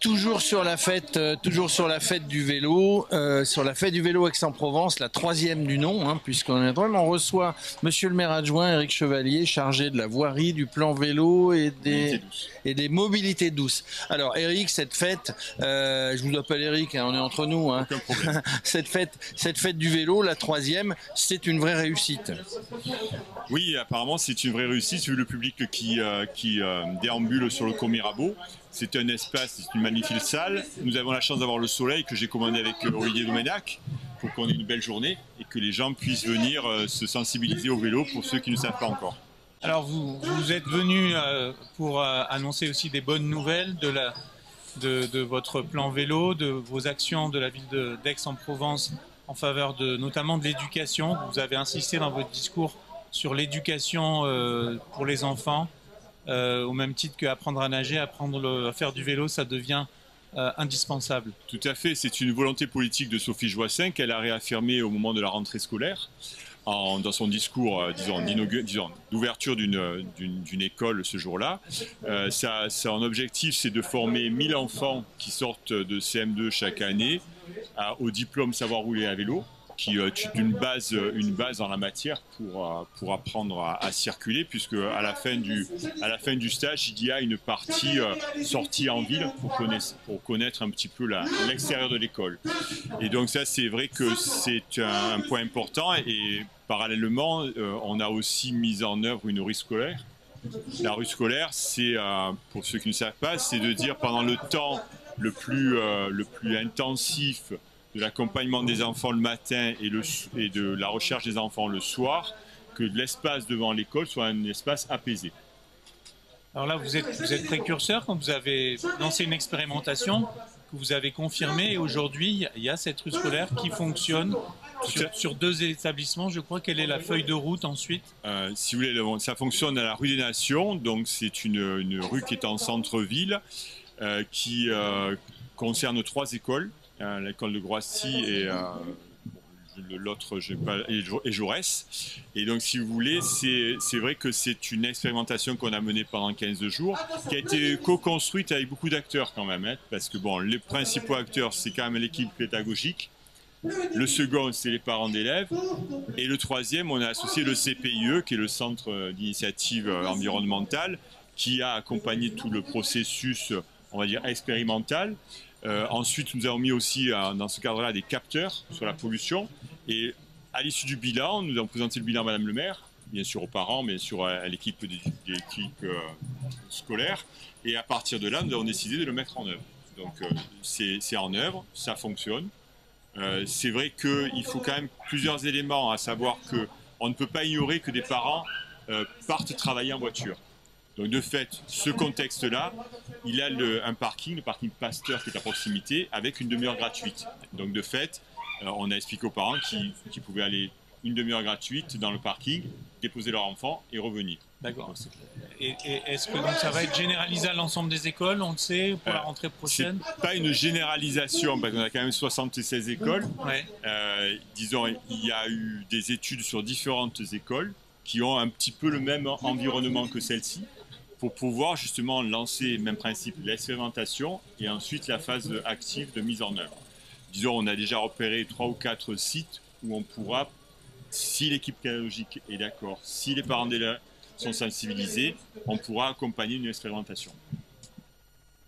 Toujours sur la fête, euh, toujours sur la fête du vélo, euh, sur la fête du vélo Aix-en-Provence, la troisième du nom, hein, puisqu'on est vraiment on reçoit Monsieur le maire adjoint Éric Chevalier, chargé de la voirie, du plan vélo et des et des mobilités douces. Alors Éric, cette fête, euh, je vous appelle Éric, hein, on est entre nous. Hein. cette fête, cette fête du vélo, la troisième, c'est une vraie réussite. Oui, apparemment c'est une vraie réussite vu le public qui qui déambule sur le Cours Mirabeau. C'est un espace, c'est une magnifique salle. Nous avons la chance d'avoir le soleil que j'ai commandé avec euh, Olivier Domenac pour qu'on ait une belle journée et que les gens puissent venir euh, se sensibiliser au vélo pour ceux qui ne savent pas encore. Alors vous, vous êtes venu euh, pour annoncer aussi des bonnes nouvelles de, de, votre plan vélo, de vos actions de la ville d'Aix-en-Provence en faveur de notamment de l'éducation. Vous avez insisté dans votre discours sur l'éducation pour les enfants, euh, au même titre qu'apprendre à nager, apprendre à faire du vélo, ça devient euh, indispensable. Tout à fait, c'est une volonté politique de Sophie Joissin qu'elle a réaffirmée au moment de la rentrée scolaire. Dans son discours, euh, d'ouverture d'une, école ce jour-là. Son objectif, c'est de former 1000 enfants qui sortent de CM2 chaque année au diplôme savoir rouler à vélo, qui euh, est une base, une base en la matière pour, euh, pour apprendre à, circuler, puisque à la, fin du, à la fin du stage, il y a une partie euh, sortie en ville pour connaître, pour connaître un petit peu l'extérieur de l'école. Et donc ça, c'est vrai que c'est un, un point important. Et parallèlement, euh, on a aussi mis en œuvre une rue scolaire. La rue scolaire, c'est, euh, pour ceux qui ne savent pas, c'est de dire pendant le temps le plus, euh, le plus intensif de l'accompagnement des enfants le matin et, le, s- et de la recherche des enfants le soir, que l'espace devant l'école soit un espace apaisé. Alors là, vous êtes, vous êtes précurseur quand vous avez lancé une expérimentation que vous avez confirmée. Et aujourd'hui, il y a cette rue scolaire qui fonctionne sur, sur deux établissements. Je crois quelle est la feuille de route ensuite. Euh, si vous voulez, le- ça fonctionne à la rue des Nations, donc c'est une, une rue qui est en centre-ville, euh, qui euh, concerne trois écoles, euh, l'école de Groissy et euh, le- l'autre, et, et Jaurès. Et donc, si vous voulez, c'est vrai que c'est une expérimentation qu'on a menée pendant 15 jours, qui a été co-construite avec beaucoup d'acteurs quand même, hein, parce que bon, les principaux acteurs, c'est quand même l'équipe pédagogique. Le second, c'est les parents d'élèves. Et le troisième, on a associé le CPIE, qui est le Centre d'initiative environnementale, qui a accompagné tout le processus, on va dire, expérimental. Euh, ensuite, nous avons mis aussi, euh, dans ce cadre-là, des capteurs sur la pollution. Et à l'issue du bilan, nous avons présenté le bilan à Madame le maire, bien sûr aux parents, bien sûr à, l'équipe euh, scolaire. Et à partir de là, nous avons décidé de le mettre en œuvre. Donc, c'est en œuvre, ça fonctionne. C'est vrai qu'il faut quand même plusieurs éléments, à savoir que on ne peut pas ignorer que des parents partent travailler en voiture. Donc de fait, ce contexte-là, il a le- un parking, le parking Pasteur qui est à proximité, avec une demi-heure gratuite. Donc de fait, euh, on a expliqué aux parents qu'ils qu'ils pouvaient aller une demi-heure gratuite dans le parking, déposer leur enfant et revenir. D'accord. Et, et est-ce que donc ça va être généralisé à l'ensemble des écoles, on le sait, pour la Euh, rentrée prochaine? pas une généralisation, parce qu'on a quand même 76 écoles. Ouais. Euh, disons, il y a eu des études sur différentes écoles qui ont un petit peu le même environnement que celle-ci pour pouvoir justement lancer, même principe, l'expérimentation et ensuite la phase active de mise en œuvre. Disons, on a déjà repéré trois ou quatre sites où on pourra, si l'équipe pédagogique est d'accord, si les parents d'élèves sont sensibilisés, on pourra accompagner une expérimentation.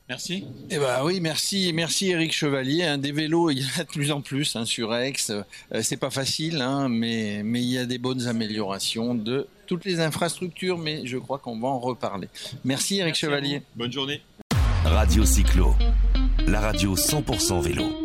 Merci. Eh ben oui, merci, merci Éric Chevalier. hein. des vélos, il y en a de plus en plus hein, sur Aix. Euh, c'est pas facile, hein, mais mais il y a des bonnes améliorations de toutes les infrastructures. Mais je crois qu'on va en reparler. Merci à Chevalier. Bonne journée. Radio Cyclo, la radio 100% vélo.